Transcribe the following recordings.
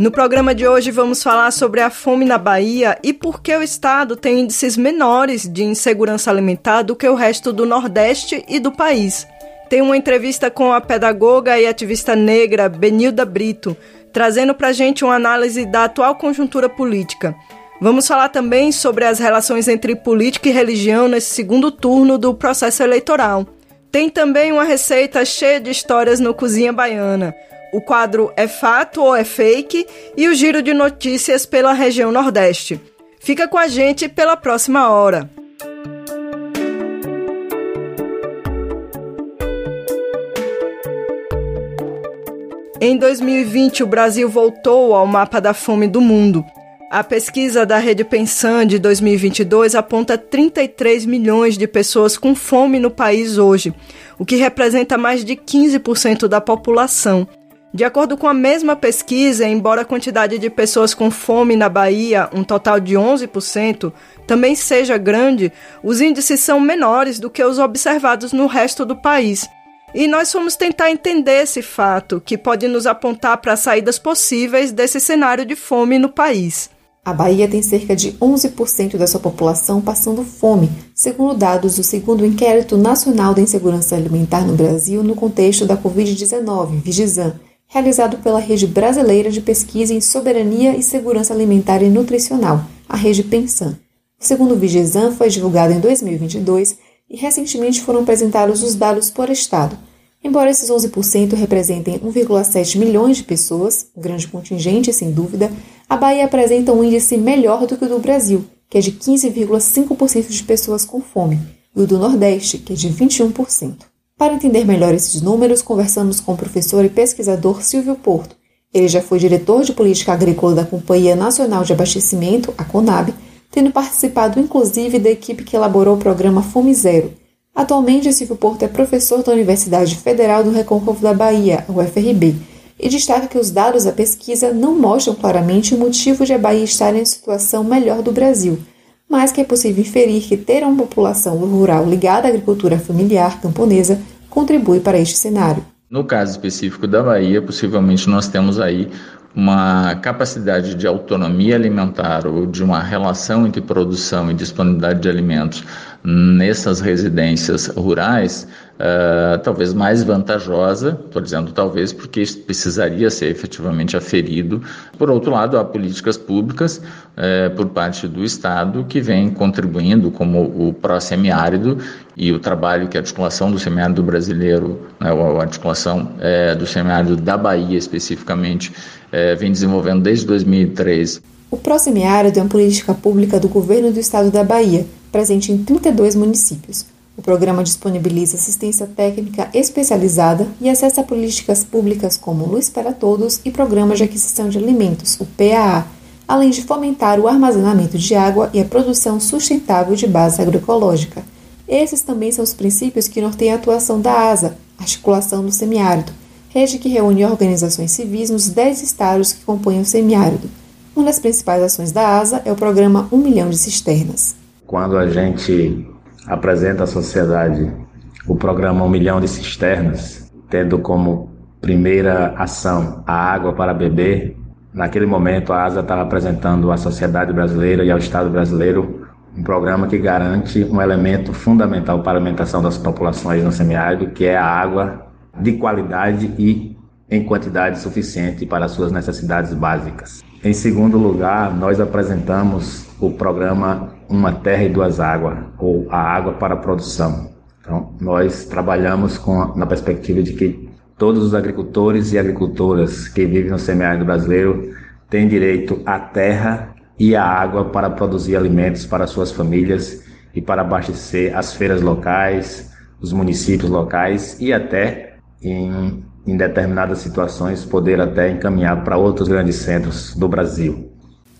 No programa de hoje vamos falar sobre a fome na Bahia e por que o estado tem índices menores de insegurança alimentar do que o resto do Nordeste e do país tem uma entrevista com a pedagoga e ativista negra Benilda Brito, trazendo para gente uma análise da atual conjuntura política. Vamos falar também sobre as relações entre política e religião nesse segundo turno do processo eleitoral. Tem também uma receita cheia de histórias no Cozinha Baiana. O quadro É Fato ou É Fake e o giro de notícias pela região Nordeste. Fica com a gente pela próxima hora. Em 2020, o Brasil voltou ao mapa da fome do mundo. A pesquisa da Rede Pensan de 2022 aponta 33 milhões de pessoas com fome no país hoje, o que representa mais de 15% da população. De acordo com a mesma pesquisa, embora a quantidade de pessoas com fome na Bahia, um total de 11%, também seja grande, os índices são menores do que os observados no resto do país. E nós fomos tentar entender esse fato, que pode nos apontar para saídas possíveis desse cenário de fome no país. A Bahia tem cerca de 11% da sua população passando fome, segundo dados do segundo Inquérito Nacional da Insegurança Alimentar no Brasil no contexto da Covid-19, Vigizan, realizado pela Rede Brasileira de Pesquisa em Soberania e Segurança Alimentar e Nutricional, a Rede Pensan. O segundo Vigizan foi divulgado em 2022 e recentemente foram apresentados os dados por estado. Embora esses 11% representem 1,7 milhões de pessoas, um grande contingente sem dúvida, a Bahia apresenta um índice melhor do que o do Brasil, que é de 15,5% de pessoas com fome, e o do Nordeste, que é de 21%. Para entender melhor esses números, conversamos com o professor e pesquisador Silvio Porto. Ele já foi diretor de política agrícola da Companhia Nacional de Abastecimento, a CONAB, tendo participado inclusive da equipe que elaborou o programa Fome Zero. Atualmente, Silvio Porto é professor da Universidade Federal do Recôncavo da Bahia, UFRB, e destaca que os dados da pesquisa não mostram claramente o motivo de a Bahia estar em situação melhor do Brasil, mas que é possível inferir que ter uma população rural ligada à agricultura familiar camponesa contribui para este cenário. No caso específico da Bahia, possivelmente nós temos aí uma capacidade de autonomia alimentar ou de uma relação entre produção e disponibilidade de alimentos nessas residências rurais, uh, talvez mais vantajosa, estou dizendo talvez porque isso precisaria ser efetivamente aferido. Por outro lado, há políticas públicas uh, por parte do Estado que vem contribuindo, como o pró-semiárido e o trabalho que a articulação do semiárido brasileiro, né, a articulação uh, do semiárido da Bahia especificamente, vem desenvolvendo desde 2003. O pró-semiárido é uma política pública do governo do estado da Bahia, presente em 32 municípios. O programa disponibiliza assistência técnica especializada e acesso a políticas públicas como Luz para Todos e Programas de Aquisição de Alimentos, o PAA, além de fomentar o armazenamento de água e a produção sustentável de base agroecológica. Esses também são os princípios que norteiam a atuação da ASA, Articulação do Semiárido, rede que reúne organizações civis nos 10 estados que compõem o semiárido. Uma das principais ações da ASA é o programa 1 milhão de cisternas. Quando a gente apresenta à sociedade o programa Um Milhão de Cisternas, tendo como primeira ação a água para beber, naquele momento a ASA estava apresentando à sociedade brasileira e ao Estado brasileiro um programa que garante um elemento fundamental para a alimentação das populações no semiárido, que é a água de qualidade e em quantidade suficiente para as suas necessidades básicas. Em segundo lugar, nós apresentamos o programa uma terra e duas águas, ou a água para a produção. Então, nós trabalhamos com, na perspectiva de que todos os agricultores e agricultoras que vivem no semiárido brasileiro têm direito à terra e à água para produzir alimentos para suas famílias e para abastecer as feiras locais, os municípios locais e até em, em determinadas situações poder até encaminhar para outros grandes centros do Brasil.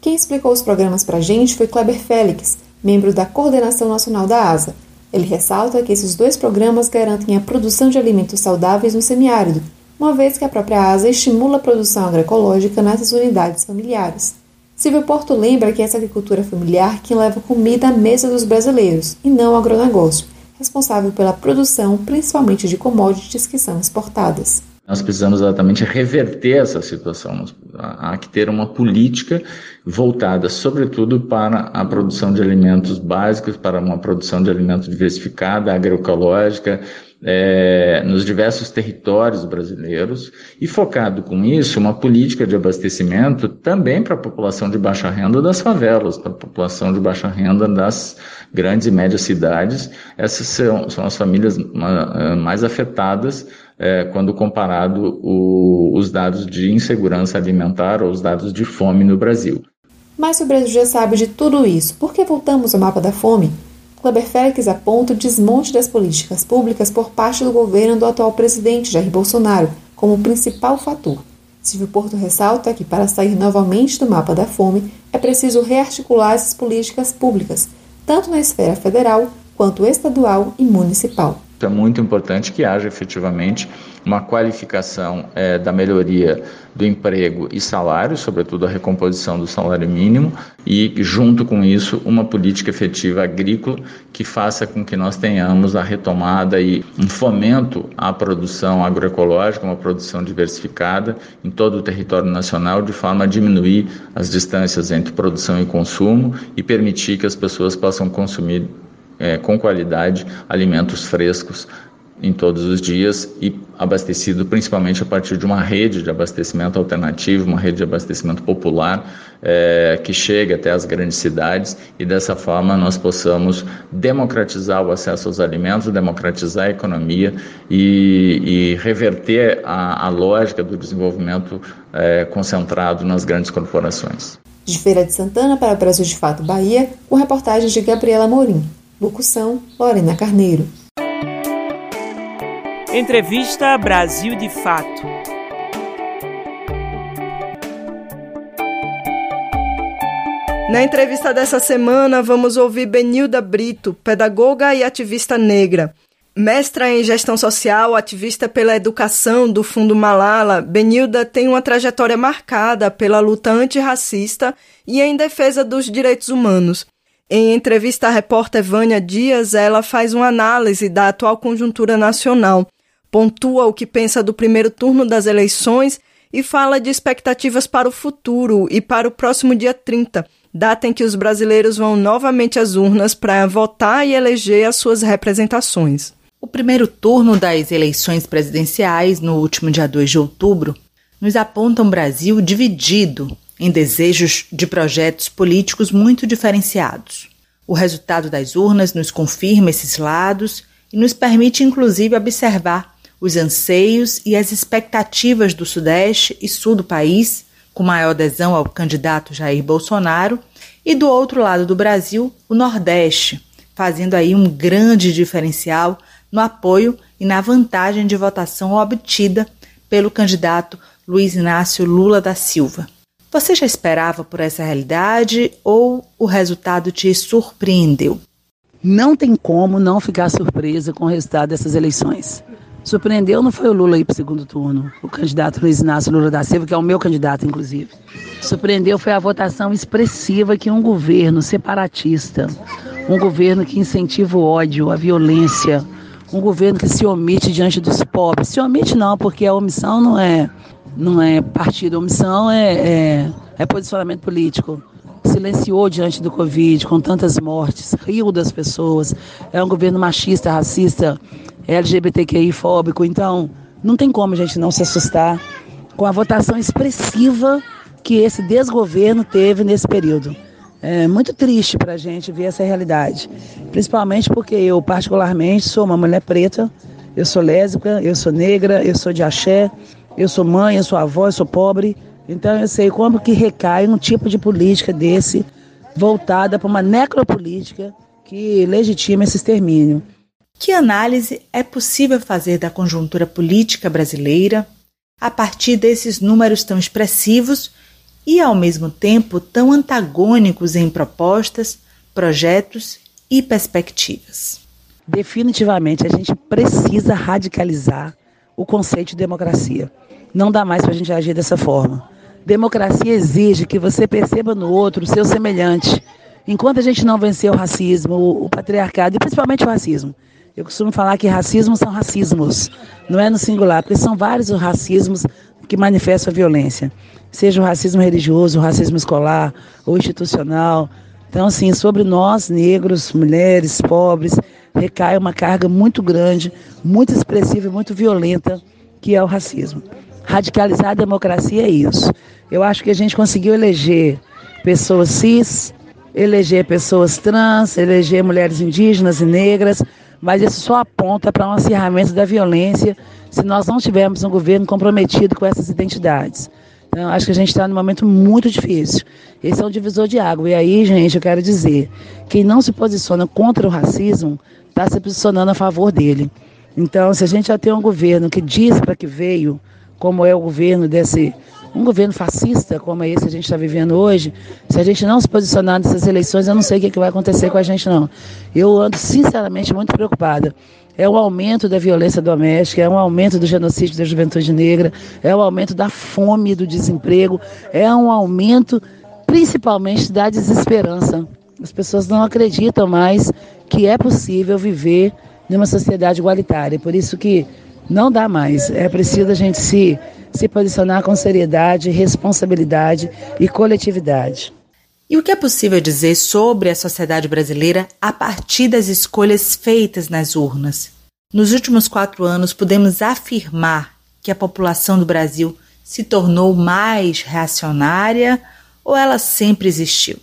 Quem explicou os programas para a gente foi Kleber Félix, membro da Coordenação Nacional da ASA. Ele ressalta que esses dois programas garantem a produção de alimentos saudáveis no semiárido, uma vez que a própria ASA estimula a produção agroecológica nessas unidades familiares. Silvio Porto lembra que essa agricultura familiar quem leva comida à mesa dos brasileiros, e não o agronegócio, responsável pela produção principalmente de commodities que são exportadas. Nós precisamos exatamente reverter essa situação. Há que ter uma política voltada, sobretudo, para a produção de alimentos básicos, para uma produção de alimentos diversificada, agroecológica, é, nos diversos territórios brasileiros e focado com isso uma política de abastecimento também para a população de baixa renda das favelas, para a população de baixa renda das grandes e médias cidades. Essas são, são as famílias mais afetadas é, quando comparado o, os dados de insegurança alimentar ou os dados de fome no Brasil. Mas se o Brasil já sabe de tudo isso, por que voltamos ao mapa da fome? Kleber Félix aponta o desmonte das políticas públicas por parte do governo do atual presidente Jair Bolsonaro como principal fator. Silvio Porto ressalta que, para sair novamente do mapa da fome, é preciso rearticular essas políticas públicas, tanto na esfera federal quanto estadual e municipal. É muito importante que haja efetivamente uma qualificação é, da melhoria do emprego e salário, sobretudo a recomposição do salário mínimo, e junto com isso uma política efetiva agrícola que faça com que nós tenhamos a retomada e um fomento à produção agroecológica, uma produção diversificada em todo o território nacional, de forma a diminuir as distâncias entre produção e consumo e permitir que as pessoas possam consumir é, com qualidade alimentos frescos em todos os dias e abastecido principalmente a partir de uma rede de abastecimento alternativo, uma rede de abastecimento popular é, que chegue até as grandes cidades e dessa forma nós possamos democratizar o acesso aos alimentos, democratizar a economia e, e reverter a, a, lógica do desenvolvimento é, concentrado nas grandes corporações. De Feira de Santana para Brasil de Fato Bahia, com reportagens de Gabriela Morim. Locução: Lorena Carneiro. Entrevista Brasil de Fato. Na entrevista dessa semana, vamos ouvir Benilda Brito, pedagoga e ativista negra. Mestra em gestão social, ativista pela educação do Fundo Malala, Benilda tem uma trajetória marcada pela luta antirracista e em defesa dos direitos humanos. Em entrevista à repórter Vânia Dias, ela faz uma análise da atual conjuntura nacional pontua o que pensa do primeiro turno das eleições e fala de expectativas para o futuro e para o próximo dia 30, data em que os brasileiros vão novamente às urnas para votar e eleger as suas representações. O primeiro turno das eleições presidenciais, no último dia 2 de outubro, nos aponta um Brasil dividido em desejos de projetos políticos muito diferenciados. O resultado das urnas nos confirma esses lados e nos permite, inclusive, observar os anseios e as expectativas do Sudeste e Sul do país, com maior adesão ao candidato Jair Bolsonaro, e do outro lado do Brasil, o Nordeste, fazendo aí um grande diferencial no apoio e na vantagem de votação obtida pelo candidato Luiz Inácio Lula da Silva. Você já esperava por essa realidade ou o resultado te surpreendeu? Não tem como não ficar surpresa com o resultado dessas eleições. Surpreendeu não foi o Lula ir para o segundo turno, o candidato Luiz Inácio Lula da Silva, que é o meu candidato, inclusive. Surpreendeu foi a votação expressiva que um governo separatista, um governo que incentiva o ódio, a violência, um governo que se omite diante dos pobres. Se omite não, porque a omissão não é, não é partido, omissão é, é, é posicionamento político silenciou diante do Covid, com tantas mortes, riu das pessoas. É um governo machista, racista, LGBTQI fóbico. Então, não tem como a gente não se assustar com a votação expressiva que esse desgoverno teve nesse período. É muito triste para a gente ver essa realidade, principalmente porque eu, particularmente, sou uma mulher preta, eu sou lésbica, eu sou negra, eu sou de axé, eu sou mãe, eu sou avó, eu sou pobre, então eu sei como que recai um tipo de política desse voltada para uma necropolítica que legitima esse extermínio. Que análise é possível fazer da conjuntura política brasileira a partir desses números tão expressivos e, ao mesmo tempo, tão antagônicos em propostas, projetos e perspectivas? Definitivamente, a gente precisa radicalizar o conceito de democracia. Não dá mais para a gente agir dessa forma. Democracia exige que você perceba no outro o seu semelhante. Enquanto a gente não vencer o racismo, o, patriarcado e principalmente o racismo, eu costumo falar que racismo são racismos, não é no singular, porque são vários os racismos que manifestam a violência, seja o racismo religioso, o racismo escolar ou institucional. Então, assim, sobre nós, negros, mulheres, pobres, recai uma carga muito grande, muito expressiva e muito violenta, que é o racismo. Radicalizar a democracia é isso. Eu acho que a gente conseguiu eleger pessoas cis, eleger pessoas trans, eleger mulheres indígenas e negras, mas isso só aponta para um acirramento da violência se nós não tivermos um governo comprometido com essas identidades. Então, acho que a gente está num momento muito difícil. Esse é um divisor de água. E aí, gente, eu quero dizer: quem não se posiciona contra o racismo está se posicionando a favor dele. Então, se a gente já tem um governo que diz para que veio, como é o governo desse um governo fascista como é esse que a gente está vivendo hoje, se a gente não se posicionar nessas eleições, eu não sei o que, que vai acontecer com a gente não. Eu ando sinceramente muito preocupada. É um aumento da violência doméstica, é um aumento do genocídio da juventude negra, é um aumento da fome, do desemprego, é um aumento principalmente da desesperança. As pessoas não acreditam mais que é possível viver numa sociedade igualitária. Por isso que não dá mais. É preciso a gente se, se posicionar com seriedade, responsabilidade e coletividade. E o que é possível dizer sobre a sociedade brasileira a partir das escolhas feitas nas urnas? Nos últimos quatro anos, podemos afirmar que a população do Brasil se tornou mais reacionária ou ela sempre existiu?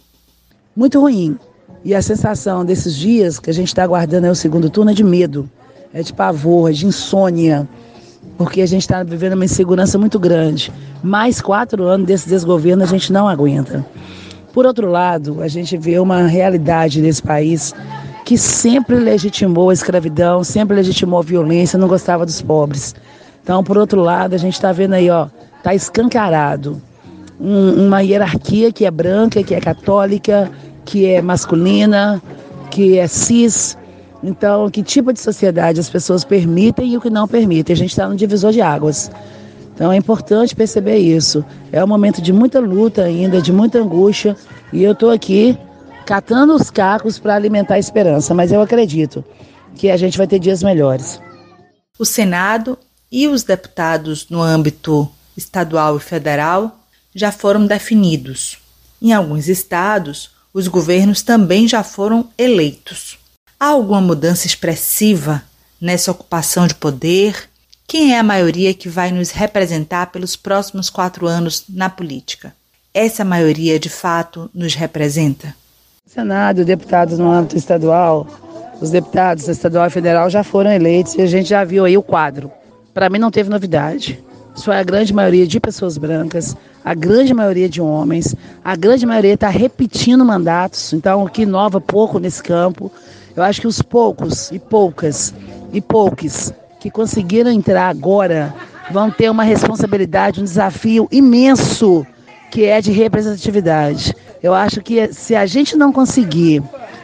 Muito ruim. E a sensação desses dias que a gente está aguardando é o segundo turno é de medo é de pavor, é de insônia, porque a gente está vivendo uma insegurança muito grande. Mais quatro anos desse desgoverno a gente não aguenta. Por outro lado, a gente vê uma realidade nesse país que sempre legitimou a escravidão, sempre legitimou a violência, não gostava dos pobres. Então, por outro lado, a gente está vendo aí, ó, tá escancarado um, uma hierarquia que é branca, que é católica, que é masculina, que é cis, então, que tipo de sociedade as pessoas permitem e o que não permitem? A gente está no divisor de águas. Então, é importante perceber isso. É um momento de muita luta ainda, de muita angústia, e eu estou aqui catando os cacos para alimentar a esperança, mas eu acredito que a gente vai ter dias melhores. O Senado e os deputados no âmbito estadual e federal já foram definidos. Em alguns estados, os governos também já foram eleitos. Há alguma mudança expressiva nessa ocupação de poder? Quem é a maioria que vai nos representar pelos próximos quatro anos na política? Essa maioria de fato nos representa? Senado, deputados no âmbito estadual, os deputados estadual e federal já foram eleitos e a gente já viu aí o quadro. Para mim não teve novidade. Isso é a grande maioria de pessoas brancas, a grande maioria de homens, a grande maioria está repetindo mandatos, então o que inova pouco nesse campo. Eu acho que os poucos e poucas e poucos que conseguiram entrar agora vão ter uma responsabilidade, um desafio imenso que é de representatividade. Eu acho que se a gente não conseguir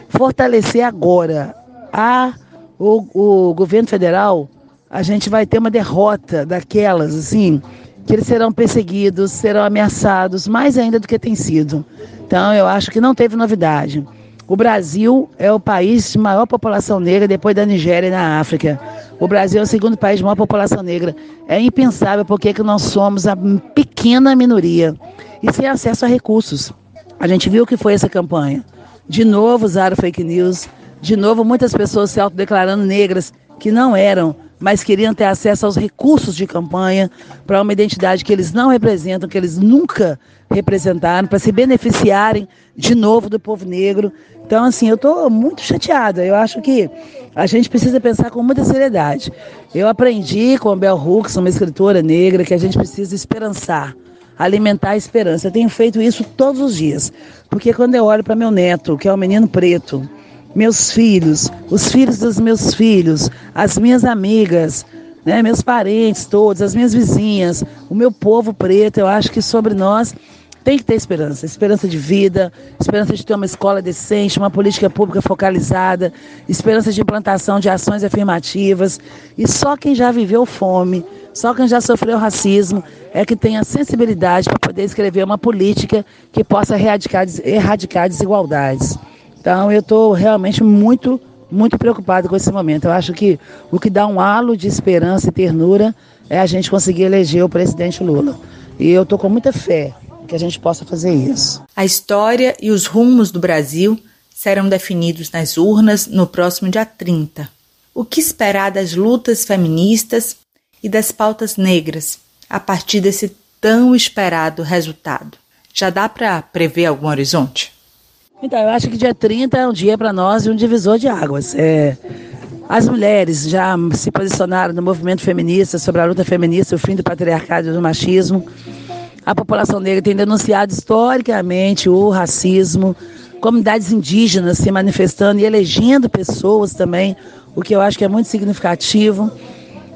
fortalecer agora a, o, o governo federal, a gente vai ter uma derrota daquelas, assim, que eles serão perseguidos, serão ameaçados, mais ainda do que tem sido. Então, eu acho que não teve novidade. O Brasil é o país de maior população negra depois da Nigéria na África. O Brasil é o segundo país de maior população negra. É impensável porque que nós somos a pequena minoria e sem acesso a recursos. A gente viu o que foi essa campanha. De novo usaram fake news, de novo muitas pessoas se autodeclarando negras que não eram, mas queriam ter acesso aos recursos de campanha para uma identidade que eles não representam, que eles nunca representaram, para se beneficiarem de novo do povo negro. Então, assim, eu estou muito chateada. Eu acho que a gente precisa pensar com muita seriedade. Eu aprendi com a Bell Hooks, uma escritora negra, que a gente precisa esperançar, alimentar a esperança. Eu tenho feito isso todos os dias, porque quando eu olho para meu neto, que é um menino preto, meus filhos, os filhos dos meus filhos, as minhas amigas, né, meus parentes todos, as minhas vizinhas, o meu povo preto, eu acho que sobre nós tem que ter esperança, esperança de vida, esperança de ter uma escola decente, uma política pública focalizada, esperança de implantação de ações afirmativas. E só quem já viveu fome, só quem já sofreu racismo é que tem a sensibilidade para poder escrever uma política que possa erradicar, erradicar desigualdades. Então eu estou realmente muito, muito preocupado com esse momento. Eu acho que o que dá um halo de esperança e ternura é a gente conseguir eleger o presidente Lula. E eu estou com muita fé que a gente possa fazer isso. A história e os rumos do Brasil serão definidos nas urnas no próximo dia 30. O que esperar das lutas feministas e das pautas negras a partir desse tão esperado resultado? Já dá para prever algum horizonte? Então, eu acho que dia 30 é um dia para nós de um divisor de águas. É, as mulheres já se posicionaram no movimento feminista sobre a luta feminista, o fim do patriarcado e do machismo. A população negra tem denunciado historicamente o racismo, comunidades indígenas se manifestando e elegendo pessoas também, o que eu acho que é muito significativo.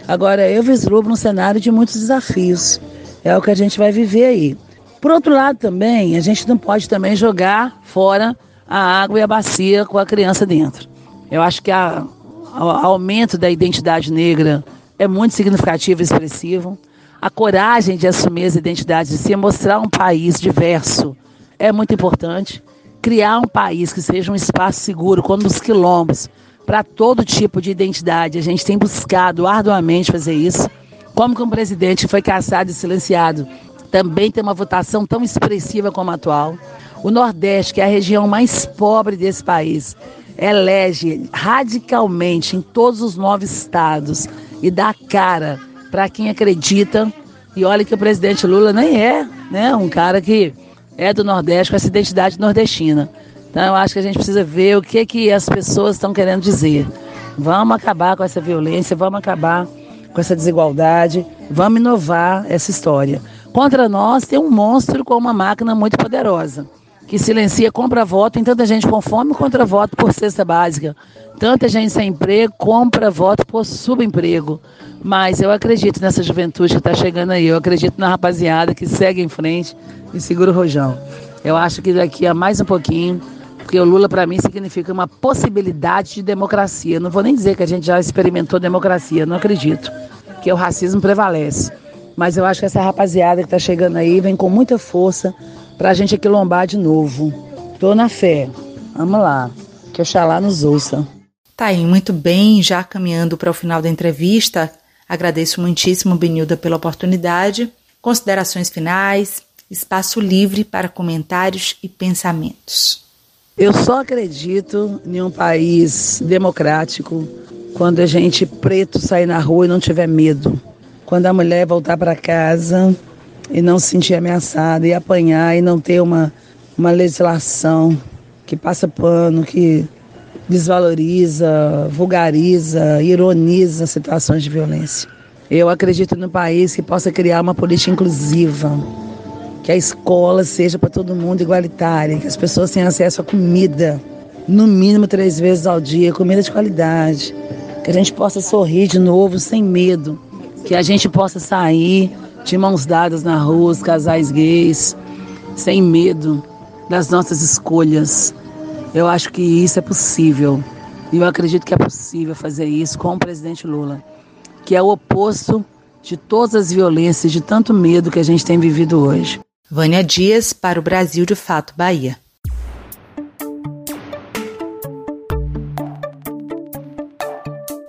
Agora, eu vislumbro um cenário de muitos desafios. É o que a gente vai viver aí. Por outro lado, também, a gente não pode também jogar fora a água e a bacia com a criança dentro. Eu acho que o aumento da identidade negra é muito significativo e expressivo a coragem de assumir as identidades, de se mostrar um país diverso, é muito importante. Criar um país que seja um espaço seguro, como os quilombos, para todo tipo de identidade. A gente tem buscado arduamente fazer isso. Como que um presidente foi caçado e silenciado também tem uma votação tão expressiva como a atual. O Nordeste, que é a região mais pobre desse país, elege radicalmente em todos os nove estados e dá cara para quem acredita. E olha que o presidente Lula nem é né, um cara que é do Nordeste com essa identidade nordestina. Então eu acho que a gente precisa ver o que, que as pessoas estão querendo dizer. Vamos acabar com essa violência, vamos acabar com essa desigualdade, vamos inovar essa história. Contra nós tem um monstro com uma máquina muito poderosa, que silencia compra voto, tem tanta gente com fome contra voto por cesta básica. Tanta gente sem emprego compra voto por subemprego. Mas eu acredito nessa juventude que está chegando aí. Eu acredito na rapaziada que segue em frente e segura o rojão. Eu acho que daqui a mais um pouquinho, porque o Lula para mim significa uma possibilidade de democracia. Não vou nem dizer que a gente já experimentou democracia, não acredito. Que o racismo prevalece. Mas eu acho que essa rapaziada que está chegando aí vem com muita força para a gente aquilombar de novo. Tô na fé. Vamos lá. Que Oxalá nos ouça. Tá aí, muito bem, já caminhando para o final da entrevista. Agradeço muitíssimo, Benilda, pela oportunidade. Considerações finais, espaço livre para comentários e pensamentos. Eu só acredito em um país democrático quando a gente preto sair na rua e não tiver medo. Quando a mulher voltar para casa e não se sentir ameaçada e apanhar e não ter uma, uma legislação que passa pano, que desvaloriza, vulgariza, ironiza situações de violência. Eu acredito no país que possa criar uma política inclusiva, que a escola seja para todo mundo igualitária, que as pessoas tenham acesso a comida, no mínimo três vezes ao dia, comida de qualidade, que a gente possa sorrir de novo sem medo, que a gente possa sair de mãos dadas na rua, os casais gays, sem medo das nossas escolhas, eu acho que isso é possível. E eu acredito que é possível fazer isso com o presidente Lula, que é o oposto de todas as violências, de tanto medo que a gente tem vivido hoje. Vânia Dias para o Brasil de Fato Bahia.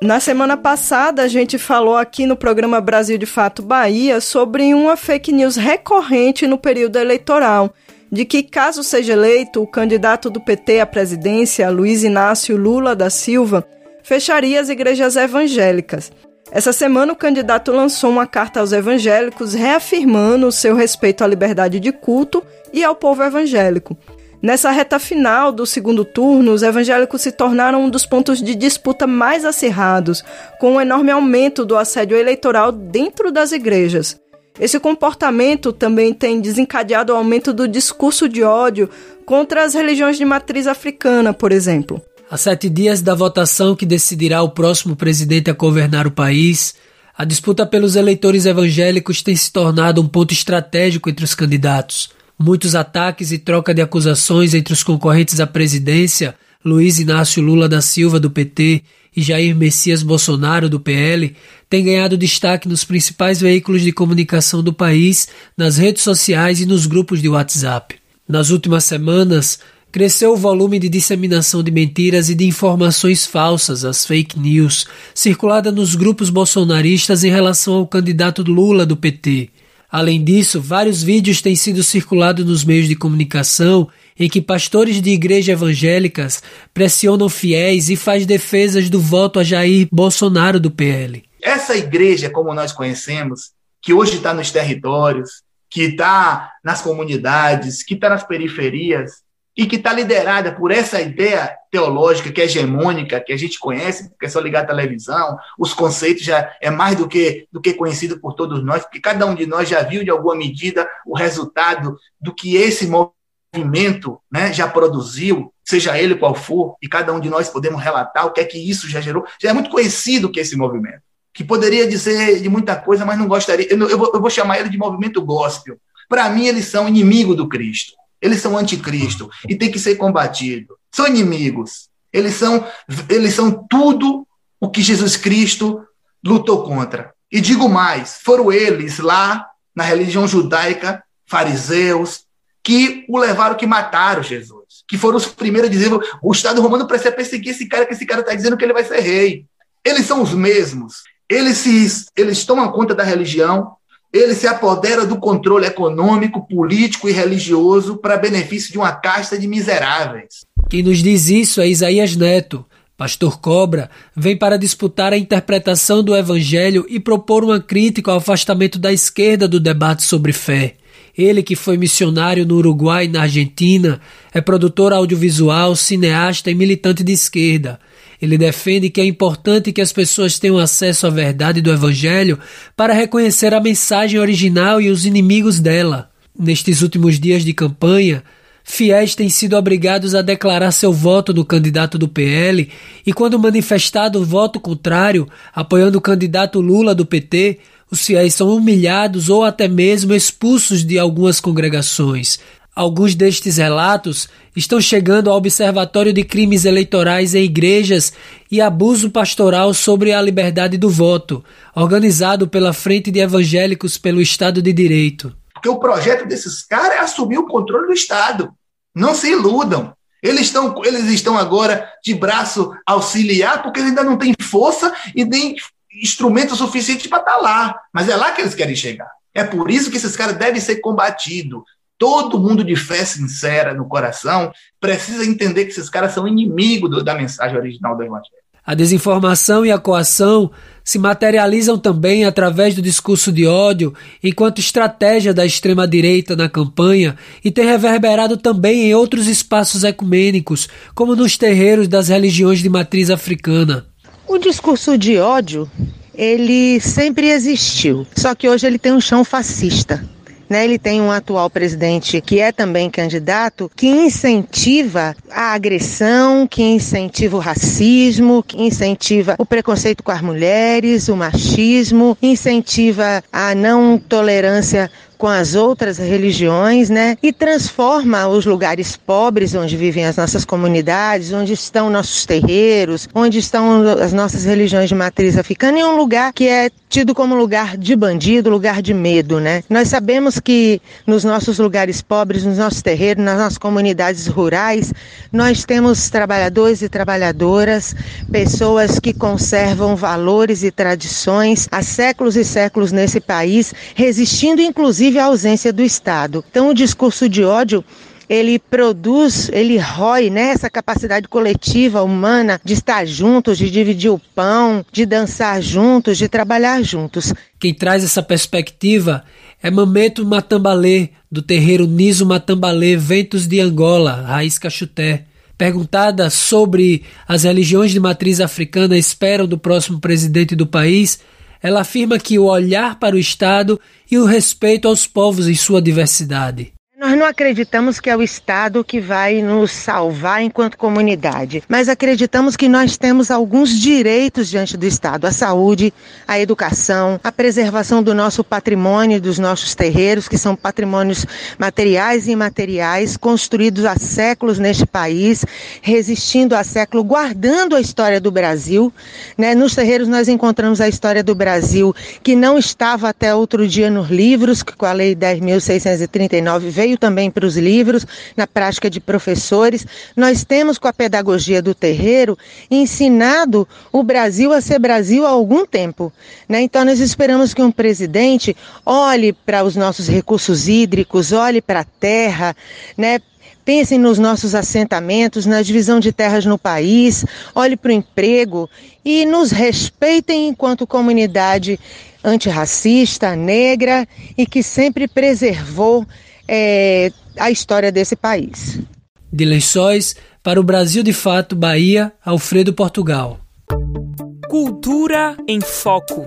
Na semana passada, a gente falou aqui no programa Brasil de Fato Bahia sobre uma fake news recorrente no período eleitoral de que, caso seja eleito, o candidato do PT à presidência, Luiz Inácio Lula da Silva, fecharia as igrejas evangélicas. Essa semana, o candidato lançou uma carta aos evangélicos reafirmando o seu respeito à liberdade de culto e ao povo evangélico. Nessa reta final do segundo turno, os evangélicos se tornaram um dos pontos de disputa mais acirrados, com um enorme aumento do assédio eleitoral dentro das igrejas. Esse comportamento também tem desencadeado o aumento do discurso de ódio contra as religiões de matriz africana, por exemplo. A sete dias da votação que decidirá o próximo presidente a governar o país, a disputa pelos eleitores evangélicos tem se tornado um ponto estratégico entre os candidatos. Muitos ataques e troca de acusações entre os concorrentes à presidência, Luiz Inácio Lula da Silva, do PT, e Jair Messias Bolsonaro, do PL, têm ganhado destaque nos principais veículos de comunicação do país, nas redes sociais e nos grupos de WhatsApp. Nas últimas semanas, Cresceu o volume de disseminação de mentiras e de informações falsas, as fake news, circulada nos grupos bolsonaristas em relação ao candidato Lula do PT. Além disso, vários vídeos têm sido circulados nos meios de comunicação em que pastores de igrejas evangélicas pressionam fiéis e faz defesas do voto a Jair Bolsonaro do PL. Essa igreja, como nós conhecemos, que hoje está nos territórios, que está nas comunidades, que está nas periferias, e que está liderada por essa ideia teológica que é hegemônica, que a gente conhece, porque é só ligar a televisão, os conceitos já é mais do que, do que conhecido por todos nós, porque cada um de nós já viu, de alguma medida, o resultado do que esse movimento né, já produziu, seja ele qual for, e cada um de nós podemos relatar o que é que isso já gerou. Já é muito conhecido que esse movimento, que poderia dizer de muita coisa, mas não gostaria. Eu, eu, vou, eu vou chamar ele de movimento gospel. Para mim, eles são inimigo do Cristo. Eles são anticristo e tem que ser combatido. São inimigos. Eles são, eles são tudo o que Jesus Cristo lutou contra. E digo mais: foram eles lá na religião judaica, fariseus, que o levaram, que mataram Jesus. Que foram os primeiros a dizer: o Estado romano precisa perseguir esse cara, que esse cara está dizendo que ele vai ser rei. Eles são os mesmos. Eles, se, eles tomam conta da religião, ele se apodera do controle econômico, político e religioso para benefício de uma casta de miseráveis. Quem nos diz isso é Isaías Neto. Pastor Cobra vem para disputar a interpretação do Evangelho e propor uma crítica ao afastamento da esquerda do debate sobre fé. Ele, que foi missionário no Uruguai e na Argentina, é produtor audiovisual, cineasta e militante de esquerda. Ele defende que é importante que as pessoas tenham acesso à verdade do Evangelho para reconhecer a mensagem original e os inimigos dela. Nestes últimos dias de campanha, fiéis têm sido obrigados a declarar seu voto no candidato do PL e, quando manifestado o voto contrário, apoiando o candidato Lula do PT, os fiéis são humilhados ou até mesmo expulsos de algumas congregações. Alguns destes relatos estão chegando ao Observatório de Crimes Eleitorais em Igrejas e Abuso Pastoral sobre a Liberdade do Voto, organizado pela Frente de Evangélicos pelo Estado de Direito. Porque o projeto desses caras é assumir o controle do Estado. Não se iludam. Eles estão, eles estão agora de braço auxiliar porque eles ainda não têm força e nem instrumento suficiente para estar lá. Mas é lá que eles querem chegar. É por isso que esses caras devem ser combatidos. Todo mundo de fé sincera no coração precisa entender que esses caras são inimigos da mensagem original do Evangelho. A desinformação e a coação se materializam também através do discurso de ódio, enquanto estratégia da extrema-direita na campanha, e tem reverberado também em outros espaços ecumênicos, como nos terreiros das religiões de matriz africana. O discurso de ódio, ele sempre existiu, só que hoje ele tem um chão fascista. Né? Ele tem um atual presidente que é também candidato, que incentiva a agressão, que incentiva o racismo, que incentiva o preconceito com as mulheres, o machismo, incentiva a não tolerância com as outras religiões, né? E transforma os lugares pobres onde vivem as nossas comunidades, onde estão nossos terreiros, onde estão as nossas religiões de matriz africana, em um lugar que é tido como lugar de bandido, lugar de medo, né? Nós sabemos que nos nossos lugares pobres, nos nossos terreiros, nas nossas comunidades rurais, nós temos trabalhadores e trabalhadoras, pessoas que conservam valores e tradições há séculos e séculos nesse país, resistindo inclusive à ausência do Estado. Então o discurso de ódio ele produz, ele rói né, essa capacidade coletiva humana de estar juntos, de dividir o pão, de dançar juntos, de trabalhar juntos. Quem traz essa perspectiva é Mameto Matambalê, do terreiro Niso Matambalê, Ventos de Angola, Raiz Cachuté. Perguntada sobre as religiões de matriz africana esperam do próximo presidente do país, ela afirma que o olhar para o Estado e o respeito aos povos em sua diversidade. Nós não acreditamos que é o Estado que vai nos salvar enquanto comunidade, mas acreditamos que nós temos alguns direitos diante do Estado: a saúde, a educação, a preservação do nosso patrimônio, dos nossos terreiros, que são patrimônios materiais e imateriais, construídos há séculos neste país, resistindo a século, guardando a história do Brasil. Né? Nos terreiros nós encontramos a história do Brasil, que não estava até outro dia nos livros, que com a Lei 10.639 veio veio também para os livros, na prática de professores. Nós temos, com a pedagogia do terreiro, ensinado o Brasil a ser Brasil há algum tempo. Né? Então, nós esperamos que um presidente olhe para os nossos recursos hídricos, olhe para a terra, né? pensem nos nossos assentamentos, na divisão de terras no país, olhe para o emprego e nos respeitem enquanto comunidade antirracista, negra e que sempre preservou é, a história desse país. De Lençóis para o Brasil de Fato, Bahia, Alfredo Portugal. Cultura em Foco.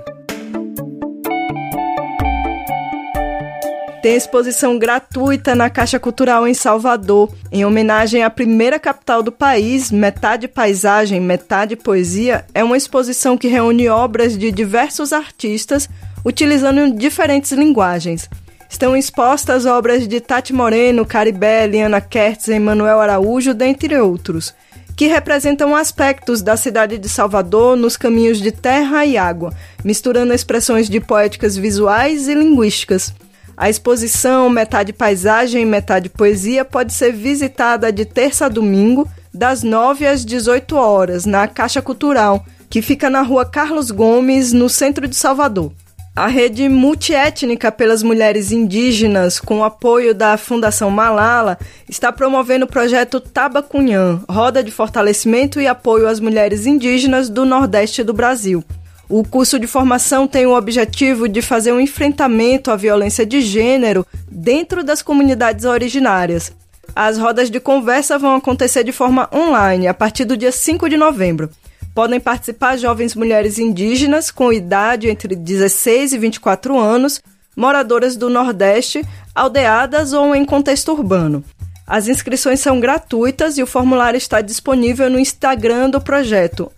Tem exposição gratuita na Caixa Cultural em Salvador, em homenagem à primeira capital do país, metade paisagem, metade poesia. É uma exposição que reúne obras de diversos artistas utilizando diferentes linguagens estão expostas obras de Tati Moreno, Caribé, Liana Kertz e Manuel Araújo, dentre outros, que representam aspectos da cidade de Salvador nos caminhos de terra e água, misturando expressões de poéticas visuais e linguísticas. A exposição Metade Paisagem Metade Poesia pode ser visitada de terça a domingo, das 9 às 18 horas, na Caixa Cultural, que fica na rua Carlos Gomes, no centro de Salvador. A rede multiétnica pelas mulheres indígenas, com apoio da Fundação Malala, está promovendo o projeto Tabacunhã, roda de fortalecimento e apoio às mulheres indígenas do Nordeste do Brasil. O curso de formação tem o objetivo de fazer um enfrentamento à violência de gênero dentro das comunidades originárias. As rodas de conversa vão acontecer de forma online a partir do dia 5 de novembro. Podem participar jovens mulheres indígenas com idade entre 16 e 24 anos, moradoras do Nordeste, aldeadas ou em contexto urbano. As inscrições são gratuitas e o formulário está disponível no Instagram do projeto,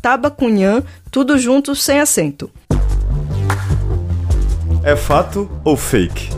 tabacunhã, tudo junto sem acento. É fato ou fake?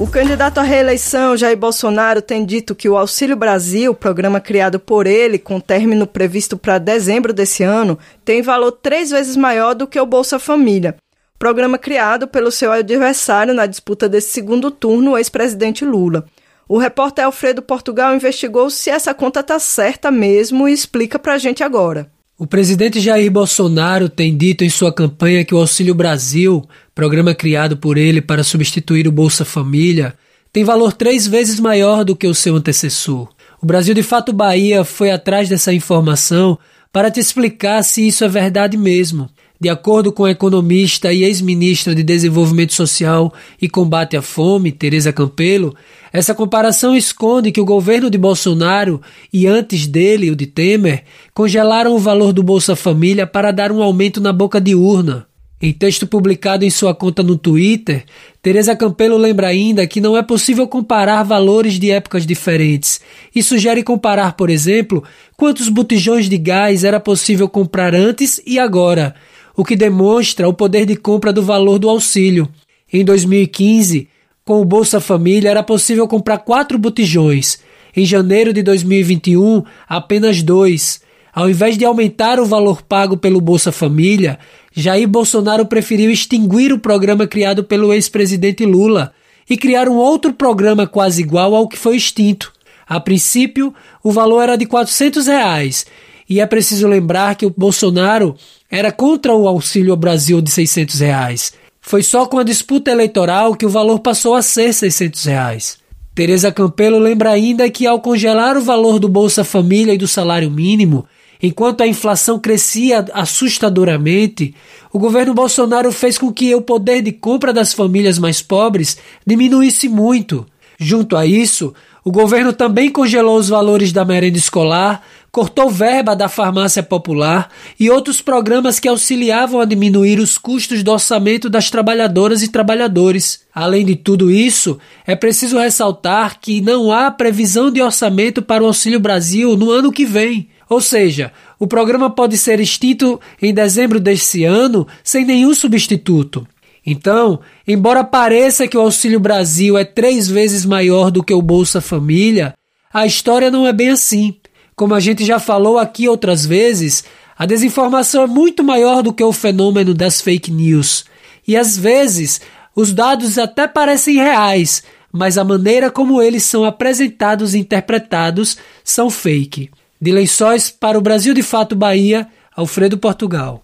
O candidato à reeleição, Jair Bolsonaro, tem dito que o Auxílio Brasil, programa criado por ele, com término previsto para dezembro desse ano, tem valor três vezes maior do que o Bolsa Família. Programa criado pelo seu adversário na disputa desse segundo turno, o ex-presidente Lula. O repórter Alfredo Portugal investigou se essa conta está certa mesmo e explica para a gente agora. O presidente Jair Bolsonaro tem dito em sua campanha que o Auxílio Brasil, programa criado por ele para substituir o Bolsa Família, tem valor três vezes maior do que o seu antecessor. O Brasil de Fato Bahia foi atrás dessa informação para te explicar se isso é verdade mesmo. De acordo com a economista e ex-ministra de Desenvolvimento Social e Combate à Fome, Tereza Campelo, essa comparação esconde que o governo de Bolsonaro e antes dele, o de Temer, congelaram o valor do Bolsa Família para dar um aumento na boca de urna. Em texto publicado em sua conta no Twitter, Tereza Campelo lembra ainda que não é possível comparar valores de épocas diferentes e sugere comparar, por exemplo, quantos botijões de gás era possível comprar antes e agora o que demonstra o poder de compra do valor do auxílio. Em 2015, com o Bolsa Família era possível comprar quatro botijões. Em janeiro de 2021, apenas dois. Ao invés de aumentar o valor pago pelo Bolsa Família, Jair Bolsonaro preferiu extinguir o programa criado pelo ex-presidente Lula e criar um outro programa quase igual ao que foi extinto. A princípio, o valor era de 400 reais, e é preciso lembrar que o Bolsonaro era contra o Auxílio Brasil de 600 reais. Foi só com a disputa eleitoral que o valor passou a ser 600 reais. Tereza Campelo lembra ainda que ao congelar o valor do Bolsa Família e do salário mínimo, enquanto a inflação crescia assustadoramente, o governo Bolsonaro fez com que o poder de compra das famílias mais pobres diminuísse muito. Junto a isso, o governo também congelou os valores da merenda escolar, cortou verba da farmácia popular e outros programas que auxiliavam a diminuir os custos do orçamento das trabalhadoras e trabalhadores. Além de tudo isso, é preciso ressaltar que não há previsão de orçamento para o Auxílio Brasil no ano que vem. Ou seja, o programa pode ser extinto em dezembro deste ano sem nenhum substituto. Então, embora pareça que o Auxílio Brasil é três vezes maior do que o Bolsa Família, a história não é bem assim. Como a gente já falou aqui outras vezes, a desinformação é muito maior do que o fenômeno das fake news. E às vezes, os dados até parecem reais, mas a maneira como eles são apresentados e interpretados são fake. De Lençóis para o Brasil de Fato Bahia, Alfredo Portugal.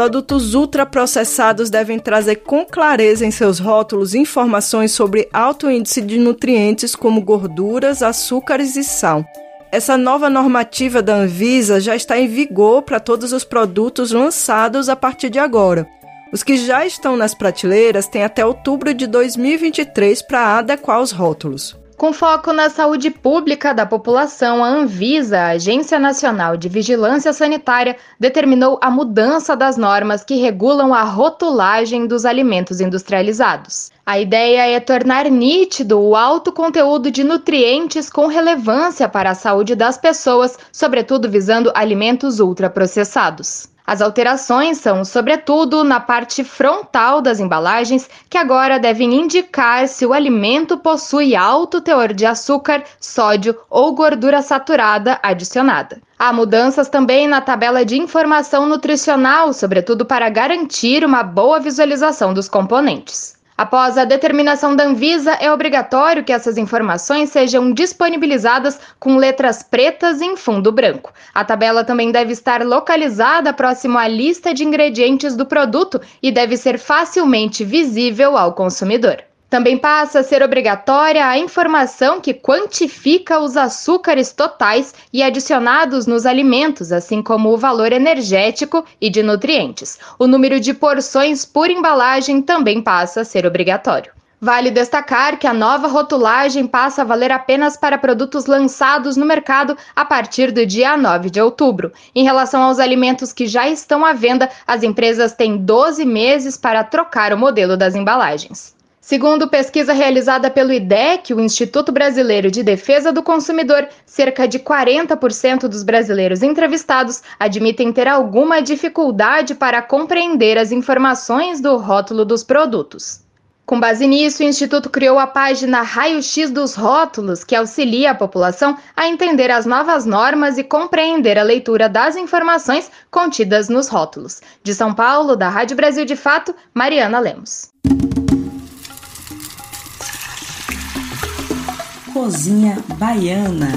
produtos ultraprocessados devem trazer com clareza em seus rótulos informações sobre alto índice de nutrientes como gorduras, açúcares e sal. Essa nova normativa da Anvisa já está em vigor para todos os produtos lançados a partir de agora. Os que já estão nas prateleiras têm até outubro de 2023 para adequar os rótulos. Com foco na saúde pública da população, a Anvisa, a Agência Nacional de Vigilância Sanitária, determinou a mudança das normas que regulam a rotulagem dos alimentos industrializados. A ideia é tornar nítido o alto conteúdo de nutrientes com relevância para a saúde das pessoas, sobretudo visando alimentos ultraprocessados. As alterações são, sobretudo, na parte frontal das embalagens, que agora devem indicar se o alimento possui alto teor de açúcar, sódio ou gordura saturada adicionada. Há mudanças também na tabela de informação nutricional, sobretudo para garantir uma boa visualização dos componentes. Após a determinação da Anvisa, é obrigatório que essas informações sejam disponibilizadas com letras pretas em fundo branco. A tabela também deve estar localizada próximo à lista de ingredientes do produto e deve ser facilmente visível ao consumidor. Também passa a ser obrigatória a informação que quantifica os açúcares totais e adicionados nos alimentos, assim como o valor energético e de nutrientes. O número de porções por embalagem também passa a ser obrigatório. Vale destacar que a nova rotulagem passa a valer apenas para produtos lançados no mercado a partir do dia 9 de outubro. Em relação aos alimentos que já estão à venda, as empresas têm 12 meses para trocar o modelo das embalagens. Segundo pesquisa realizada pelo IDEC, o Instituto Brasileiro de Defesa do Consumidor, cerca de 40% dos brasileiros entrevistados admitem ter alguma dificuldade para compreender as informações do rótulo dos produtos. Com base nisso, o Instituto criou a página Raio-X dos Rótulos, que auxilia a população a entender as novas normas e compreender a leitura das informações contidas nos rótulos. De São Paulo, da Rádio Brasil de Fato, Mariana Lemos. Cozinha Baiana.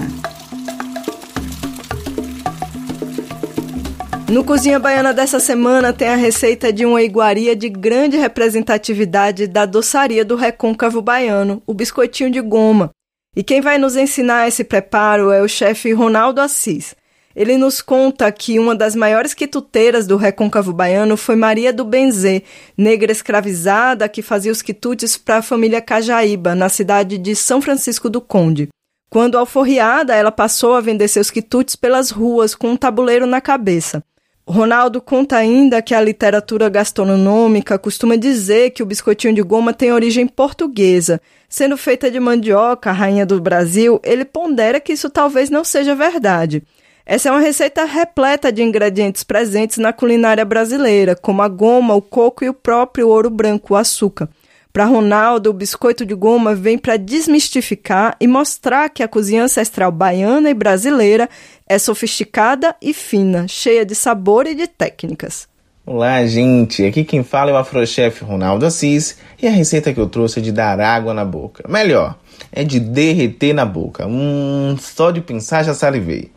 No Cozinha Baiana dessa semana tem a receita de uma iguaria de grande representatividade da doçaria do recôncavo baiano, o biscoitinho de goma. E quem vai nos ensinar esse preparo é o chefe Ronaldo Assis. Ele nos conta que uma das maiores quituteiras do recôncavo baiano foi Maria do Benzê, negra escravizada que fazia os quitutes para a família Cajaíba, na cidade de São Francisco do Conde. Quando alforriada, ela passou a vender seus quitutes pelas ruas com um tabuleiro na cabeça. Ronaldo conta ainda que a literatura gastronômica costuma dizer que o biscoitinho de goma tem origem portuguesa. Sendo feita de mandioca, rainha do Brasil, ele pondera que isso talvez não seja verdade. Essa é uma receita repleta de ingredientes presentes na culinária brasileira, como a goma, o coco e o próprio ouro branco, o açúcar. Para Ronaldo, o biscoito de goma vem para desmistificar e mostrar que a cozinha ancestral baiana e brasileira é sofisticada e fina, cheia de sabor e de técnicas. Olá, gente! Aqui quem fala é o afrochef Ronaldo Assis e a receita que eu trouxe é de dar água na boca. Melhor, é de derreter na boca. Hum, só de pensar já salivei.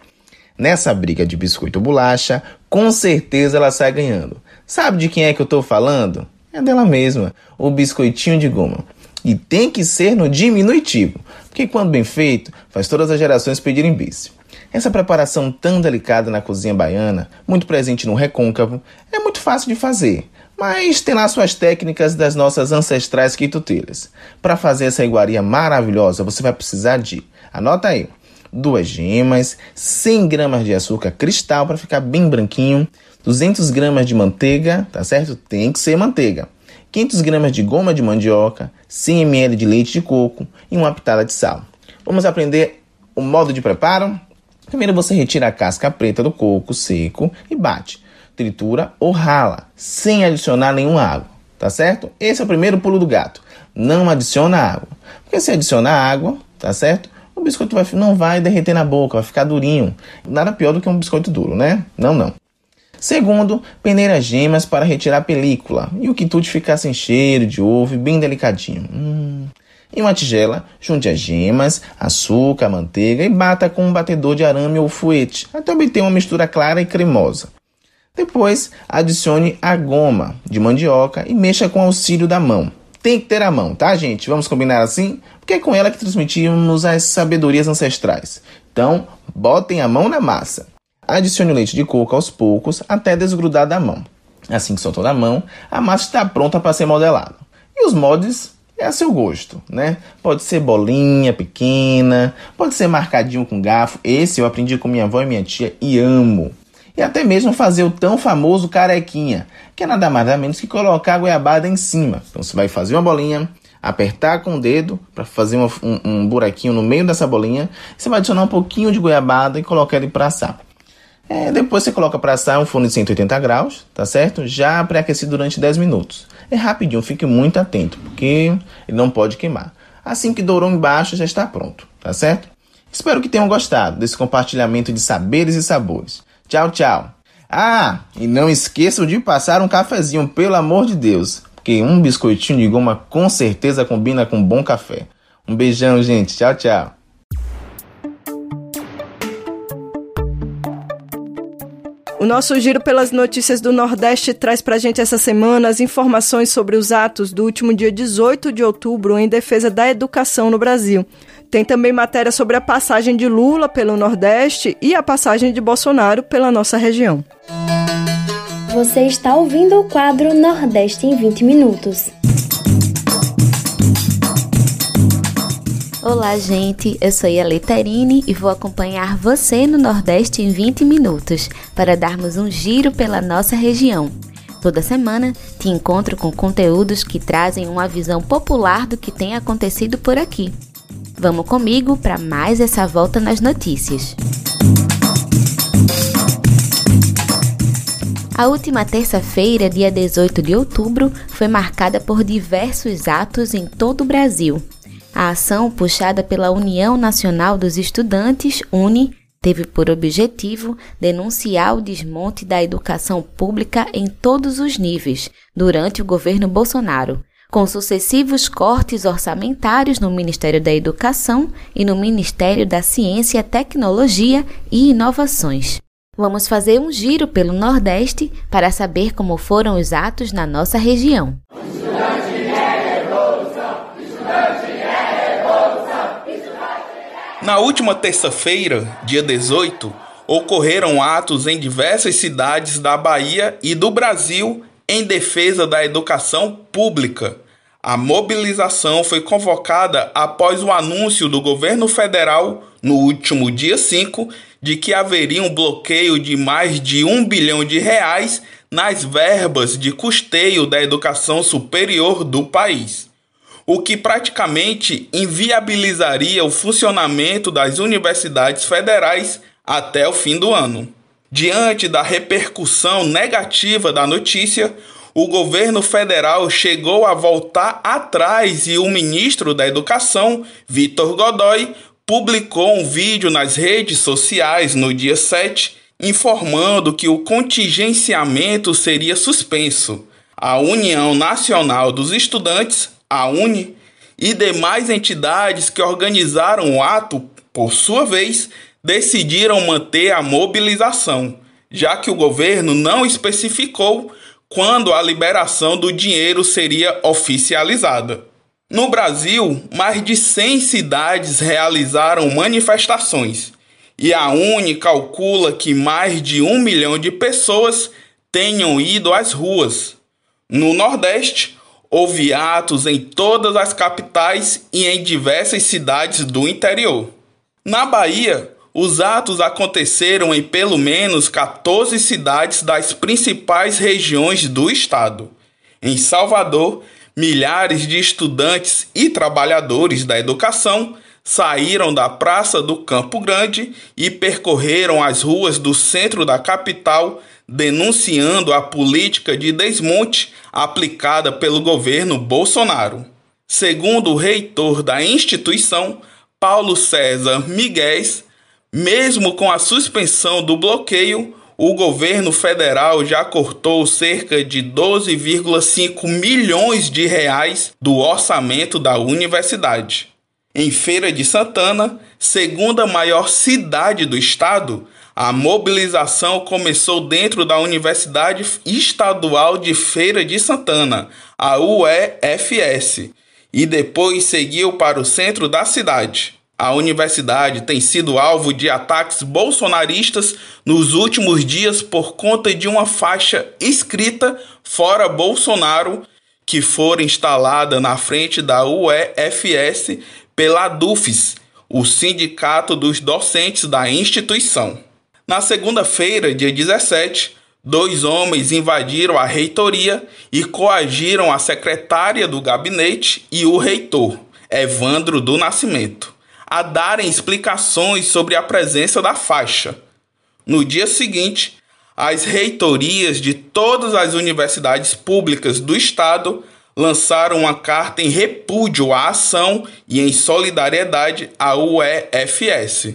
Nessa briga de biscoito bolacha, com certeza ela sai ganhando. Sabe de quem é que eu tô falando? É dela mesma, o biscoitinho de goma. E tem que ser no diminutivo, porque quando bem feito, faz todas as gerações pedirem bis. Essa preparação tão delicada na cozinha baiana, muito presente no recôncavo, é muito fácil de fazer, mas tem lá suas técnicas das nossas ancestrais quitutelhas. Para fazer essa iguaria maravilhosa, você vai precisar de, anota aí, duas gemas, 100 gramas de açúcar cristal para ficar bem branquinho, 200 gramas de manteiga, tá certo? Tem que ser manteiga. 500 gramas de goma de mandioca, 100 ml de leite de coco e uma pitada de sal. Vamos aprender o modo de preparo? Primeiro você retira a casca preta do coco seco e bate, tritura ou rala, sem adicionar nenhuma água, tá certo? Esse é o primeiro pulo do gato. Não adiciona água. Porque se adicionar água, tá certo? O biscoito vai, não vai derreter na boca, vai ficar durinho. Nada pior do que um biscoito duro, né? Não, não. Segundo, peneira gemas para retirar a película e o quitute ficar sem cheiro de ovo bem delicadinho. Hum. Em uma tigela, junte as gemas, açúcar, manteiga e bata com um batedor de arame ou fuete até obter uma mistura clara e cremosa. Depois, adicione a goma de mandioca e mexa com auxílio da mão. Tem que ter a mão, tá, gente? Vamos combinar assim? Porque é com ela que transmitimos as sabedorias ancestrais. Então, botem a mão na massa. Adicione o leite de coco aos poucos até desgrudar da mão. Assim que soltou da mão, a massa está pronta para ser modelada. E os moldes é a seu gosto, né? Pode ser bolinha pequena, pode ser marcadinho com garfo. Esse eu aprendi com minha avó e minha tia e amo. E até mesmo fazer o tão famoso carequinha, que é nada mais nada menos que colocar a goiabada em cima. Então você vai fazer uma bolinha, apertar com o dedo para fazer um, um, buraquinho no meio dessa bolinha. Você vai adicionar um pouquinho de goiabada e colocar ele para assar. É, depois você coloca para assar um forno de 180 graus, tá certo? Já pré-aquecido durante 10 minutos. É rapidinho, fique muito atento, porque ele não pode queimar. Assim que dourou embaixo, já está pronto, tá certo? Espero que tenham gostado desse compartilhamento de saberes e sabores. Tchau, tchau. Ah, e não esqueçam de passar um cafezinho, pelo amor de Deus, porque um biscoitinho de goma com certeza combina com bom café. Um beijão, gente. Tchau, tchau. O nosso giro pelas notícias do Nordeste traz para a gente essa semana as informações sobre os atos do último dia 18 de outubro em defesa da educação no Brasil. Tem também matéria sobre a passagem de Lula pelo Nordeste e a passagem de Bolsonaro pela nossa região. Você está ouvindo o quadro Nordeste em 20 Minutos. Olá, gente. Eu sou a Leterine e vou acompanhar você no Nordeste em 20 minutos para darmos um giro pela nossa região. Toda semana te encontro com conteúdos que trazem uma visão popular do que tem acontecido por aqui. Vamos comigo para mais essa volta nas notícias. A última terça-feira, dia 18 de outubro, foi marcada por diversos atos em todo o Brasil. A ação, puxada pela União Nacional dos Estudantes, UNE, teve por objetivo denunciar o desmonte da educação pública em todos os níveis durante o governo Bolsonaro, com sucessivos cortes orçamentários no Ministério da Educação e no Ministério da Ciência, Tecnologia e Inovações. Vamos fazer um giro pelo Nordeste para saber como foram os atos na nossa região. Na última terça-feira, dia 18, ocorreram atos em diversas cidades da Bahia e do Brasil em defesa da educação pública. A mobilização foi convocada após o anúncio do governo federal, no último dia 5, de que haveria um bloqueio de mais de um bilhão de reais nas verbas de custeio da educação superior do país o que praticamente inviabilizaria o funcionamento das universidades federais até o fim do ano. Diante da repercussão negativa da notícia, o governo federal chegou a voltar atrás e o ministro da Educação, Vitor Godoy, publicou um vídeo nas redes sociais no dia 7 informando que o contingenciamento seria suspenso. A União Nacional dos Estudantes a UNE e demais entidades que organizaram o ato, por sua vez, decidiram manter a mobilização, já que o governo não especificou quando a liberação do dinheiro seria oficializada. No Brasil, mais de 100 cidades realizaram manifestações e a Uni calcula que mais de um milhão de pessoas tenham ido às ruas. No Nordeste, houve atos em todas as capitais e em diversas cidades do interior. Na Bahia, os atos aconteceram em pelo menos 14 cidades das principais regiões do estado. Em Salvador, milhares de estudantes e trabalhadores da educação saíram da Praça do Campo Grande e percorreram as ruas do centro da capital, denunciando a política de desmonte aplicada pelo governo Bolsonaro. Segundo o reitor da instituição, Paulo César Miguel, mesmo com a suspensão do bloqueio, o governo federal já cortou cerca de 12,5 milhões de reais do orçamento da universidade. Em Feira de Santana, segunda maior cidade do estado, a mobilização começou dentro da Universidade Estadual de Feira de Santana, a UEFS, e depois seguiu para o centro da cidade. A universidade tem sido alvo de ataques bolsonaristas nos últimos dias por conta de uma faixa escrita Fora Bolsonaro que for instalada na frente da UEFS pela DUFES, o Sindicato dos Docentes da instituição. Na segunda-feira, dia 17, dois homens invadiram a reitoria e coagiram a secretária do gabinete e o reitor, Evandro do Nascimento a darem explicações sobre a presença da faixa. No dia seguinte, as reitorias de todas as universidades públicas do estado lançaram uma carta em repúdio à ação e em solidariedade à UEFS.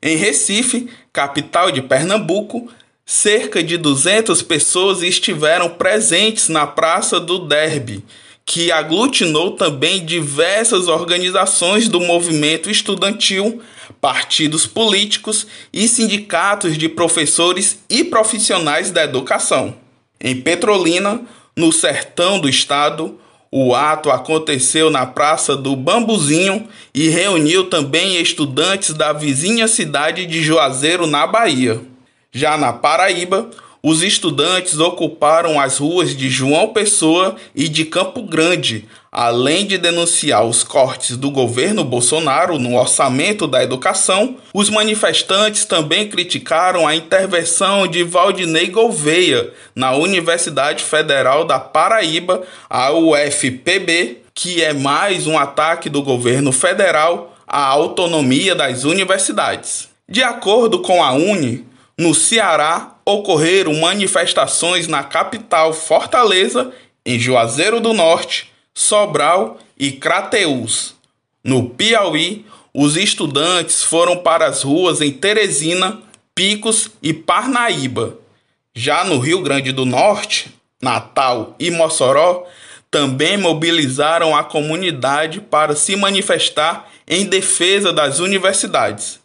Em Recife, capital de Pernambuco, cerca de 200 pessoas estiveram presentes na Praça do Derby que aglutinou também diversas organizações do movimento estudantil, partidos políticos e sindicatos de professores e profissionais da educação. Em Petrolina, no sertão do estado, o ato aconteceu na Praça do Bambuzinho e reuniu também estudantes da vizinha cidade de Juazeiro, na Bahia. Já na Paraíba, os estudantes ocuparam as ruas de João Pessoa e de Campo Grande, além de denunciar os cortes do governo Bolsonaro no orçamento da educação. Os manifestantes também criticaram a intervenção de Valdinei Gouveia na Universidade Federal da Paraíba, a UFPB, que é mais um ataque do governo federal à autonomia das universidades. De acordo com a Uni, no Ceará, ocorreram manifestações na capital Fortaleza, em Juazeiro do Norte, Sobral e Crateús. No Piauí, os estudantes foram para as ruas em Teresina, Picos e Parnaíba. Já no Rio Grande do Norte, Natal e Mossoró, também mobilizaram a comunidade para se manifestar em defesa das universidades.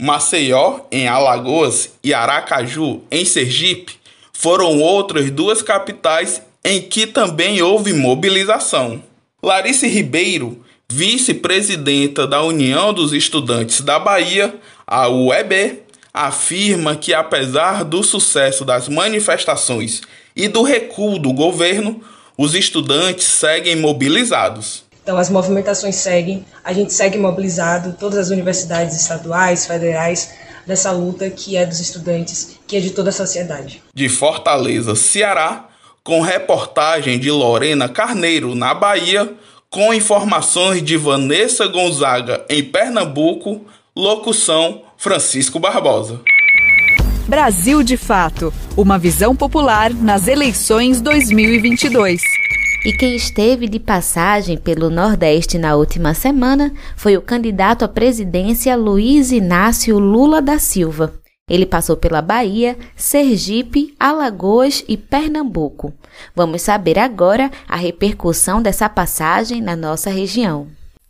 Maceió, em Alagoas, e Aracaju, em Sergipe, foram outras duas capitais em que também houve mobilização. Larice Ribeiro, vice-presidenta da União dos Estudantes da Bahia, a UEB, afirma que, apesar do sucesso das manifestações e do recuo do governo, os estudantes seguem mobilizados. Então, as movimentações seguem, a gente segue mobilizado, todas as universidades estaduais, federais, dessa luta que é dos estudantes, que é de toda a sociedade. De Fortaleza, Ceará, com reportagem de Lorena Carneiro, na Bahia, com informações de Vanessa Gonzaga, em Pernambuco, locução Francisco Barbosa. Brasil de Fato Uma visão popular nas eleições 2022. E quem esteve de passagem pelo Nordeste na última semana foi o candidato à presidência Luiz Inácio Lula da Silva. Ele passou pela Bahia, Sergipe, Alagoas e Pernambuco. Vamos saber agora a repercussão dessa passagem na nossa região.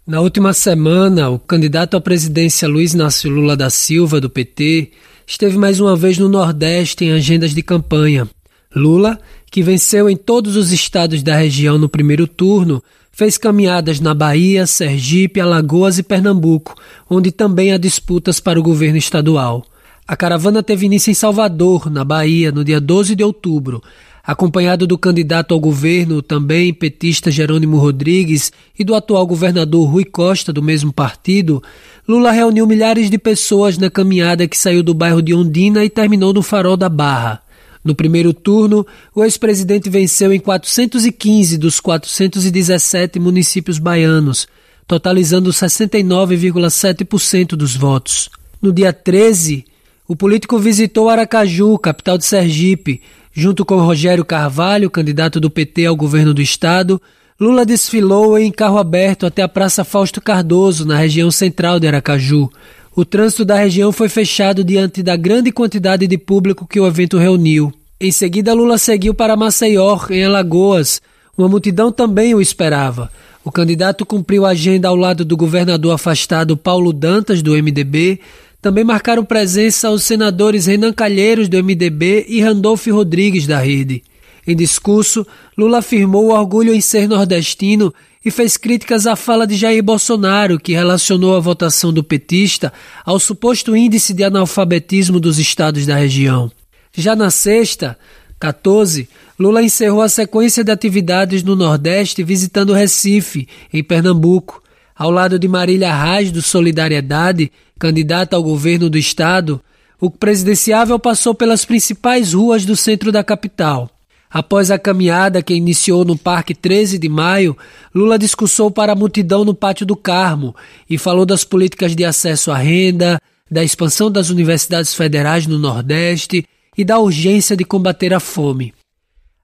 Na última semana, o candidato à presidência Luiz Inácio Lula da Silva, do PT, esteve mais uma vez no Nordeste em agendas de campanha. Lula, que venceu em todos os estados da região no primeiro turno, fez caminhadas na Bahia, Sergipe, Alagoas e Pernambuco, onde também há disputas para o governo estadual. A caravana teve início em Salvador, na Bahia, no dia 12 de outubro, acompanhado do candidato ao governo, também petista Jerônimo Rodrigues, e do atual governador Rui Costa, do mesmo partido, Lula reuniu milhares de pessoas na caminhada que saiu do bairro de Ondina e terminou no Farol da Barra. No primeiro turno, o ex-presidente venceu em 415 dos 417 municípios baianos, totalizando 69,7% dos votos. No dia 13, o político visitou Aracaju, capital de Sergipe, Junto com Rogério Carvalho, candidato do PT ao governo do estado, Lula desfilou em carro aberto até a Praça Fausto Cardoso, na região central de Aracaju. O trânsito da região foi fechado diante da grande quantidade de público que o evento reuniu. Em seguida, Lula seguiu para Maceió, em Alagoas. Uma multidão também o esperava. O candidato cumpriu a agenda ao lado do governador afastado Paulo Dantas, do MDB, também marcaram presença os senadores Renan Calheiros, do MDB, e Randolph Rodrigues, da Rede. Em discurso, Lula afirmou o orgulho em ser nordestino e fez críticas à fala de Jair Bolsonaro, que relacionou a votação do petista ao suposto índice de analfabetismo dos estados da região. Já na sexta, 14, Lula encerrou a sequência de atividades no Nordeste visitando Recife, em Pernambuco, ao lado de Marília Reis do Solidariedade, candidata ao governo do estado, o presidenciável passou pelas principais ruas do centro da capital. Após a caminhada que iniciou no Parque 13 de Maio, Lula discursou para a multidão no Pátio do Carmo e falou das políticas de acesso à renda, da expansão das universidades federais no Nordeste e da urgência de combater a fome.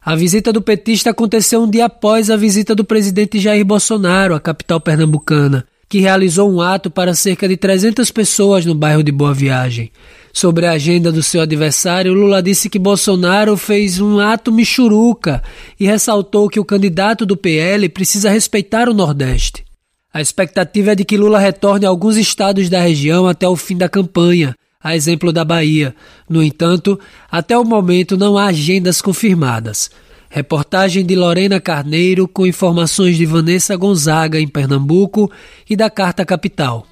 A visita do petista aconteceu um dia após a visita do presidente Jair Bolsonaro à capital pernambucana, que realizou um ato para cerca de 300 pessoas no bairro de Boa Viagem. Sobre a agenda do seu adversário, Lula disse que Bolsonaro fez um ato michuruca e ressaltou que o candidato do PL precisa respeitar o Nordeste. A expectativa é de que Lula retorne a alguns estados da região até o fim da campanha, a exemplo da Bahia. No entanto, até o momento não há agendas confirmadas. Reportagem de Lorena Carneiro com informações de Vanessa Gonzaga em Pernambuco e da Carta Capital.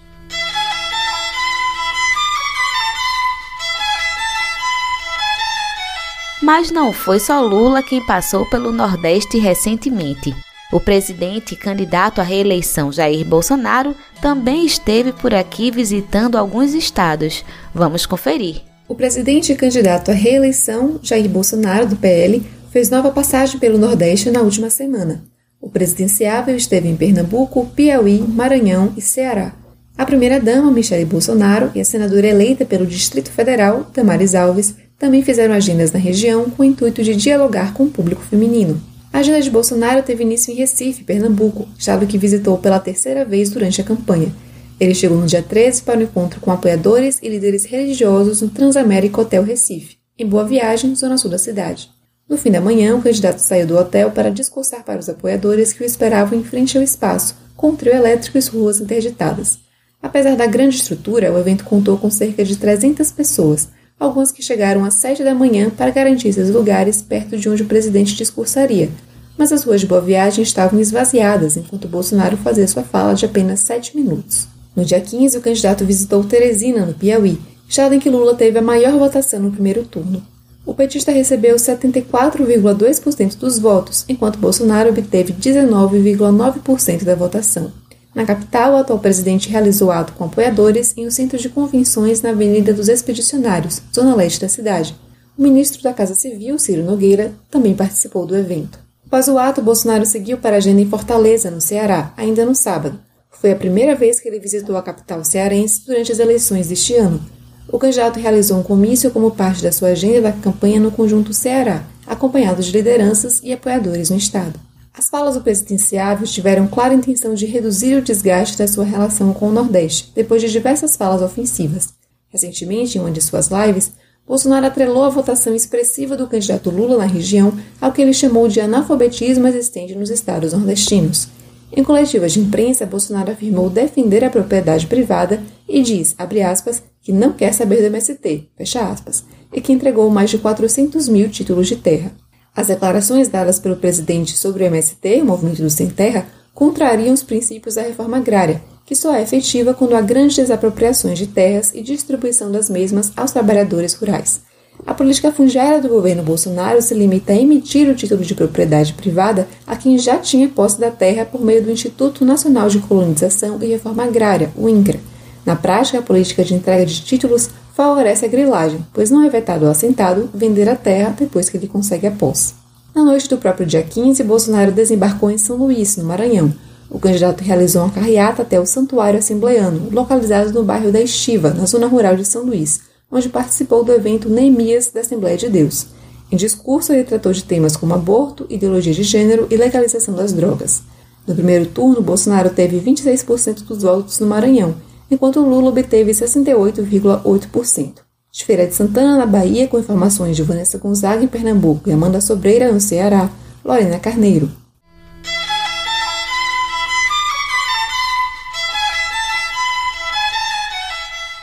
Mas não foi só Lula quem passou pelo Nordeste recentemente. O presidente candidato à reeleição Jair Bolsonaro também esteve por aqui visitando alguns estados. Vamos conferir. O presidente candidato à reeleição Jair Bolsonaro, do PL, fez nova passagem pelo Nordeste na última semana. O presidenciável esteve em Pernambuco, Piauí, Maranhão e Ceará. A primeira-dama, Michele Bolsonaro, e a senadora eleita pelo Distrito Federal, Damares Alves, também fizeram agendas na região com o intuito de dialogar com o público feminino. A agenda de Bolsonaro teve início em Recife, Pernambuco, estado que visitou pela terceira vez durante a campanha. Ele chegou no dia 13 para o encontro com apoiadores e líderes religiosos no Transamérica Hotel Recife, em Boa Viagem, zona sul da cidade. No fim da manhã, o candidato saiu do hotel para discursar para os apoiadores que o esperavam em frente ao espaço, com um trio elétrico e ruas interditadas. Apesar da grande estrutura, o evento contou com cerca de 300 pessoas, algumas que chegaram às 7 da manhã para garantir seus lugares perto de onde o presidente discursaria. Mas as ruas de Boa Viagem estavam esvaziadas enquanto Bolsonaro fazia sua fala de apenas 7 minutos. No dia 15, o candidato visitou Teresina, no Piauí, estado em que Lula teve a maior votação no primeiro turno o petista recebeu 74,2% dos votos, enquanto Bolsonaro obteve 19,9% da votação. Na capital, o atual presidente realizou ato com apoiadores em um centro de convenções na Avenida dos Expedicionários, zona leste da cidade. O ministro da Casa Civil, Ciro Nogueira, também participou do evento. Após o ato, Bolsonaro seguiu para a agenda em Fortaleza, no Ceará, ainda no sábado. Foi a primeira vez que ele visitou a capital cearense durante as eleições deste ano, o candidato realizou um comício como parte da sua agenda da campanha no conjunto Ceará, acompanhado de lideranças e apoiadores no estado. As falas do presidenciável tiveram clara intenção de reduzir o desgaste da sua relação com o Nordeste, depois de diversas falas ofensivas. Recentemente, em uma de suas lives, Bolsonaro atrelou a votação expressiva do candidato Lula na região ao que ele chamou de analfabetismo existente nos estados nordestinos. Em coletivas de imprensa, Bolsonaro afirmou defender a propriedade privada e diz, abre aspas, que não quer saber do MST, fecha aspas, e que entregou mais de 400 mil títulos de terra. As declarações dadas pelo presidente sobre o MST, o Movimento do Sem Terra, contrariam os princípios da reforma agrária, que só é efetiva quando há grandes desapropriações de terras e distribuição das mesmas aos trabalhadores rurais. A política fundiária do governo Bolsonaro se limita a emitir o título de propriedade privada a quem já tinha posse da terra por meio do Instituto Nacional de Colonização e Reforma Agrária, o INCRA. Na prática, a política de entrega de títulos favorece a grilagem, pois não é vetado ao assentado vender a terra depois que ele consegue a posse. Na noite do próprio dia 15, Bolsonaro desembarcou em São Luís, no Maranhão. O candidato realizou uma carreata até o Santuário Assembleano, localizado no bairro da Estiva, na zona rural de São Luís, onde participou do evento Neemias da Assembleia de Deus. Em discurso, ele tratou de temas como aborto, ideologia de gênero e legalização das drogas. No primeiro turno, Bolsonaro teve 26% dos votos no Maranhão, enquanto Lula obteve 68,8%. De Feira de Santana, na Bahia, com informações de Vanessa Gonzaga em Pernambuco e Amanda Sobreira no Ceará, Lorena Carneiro.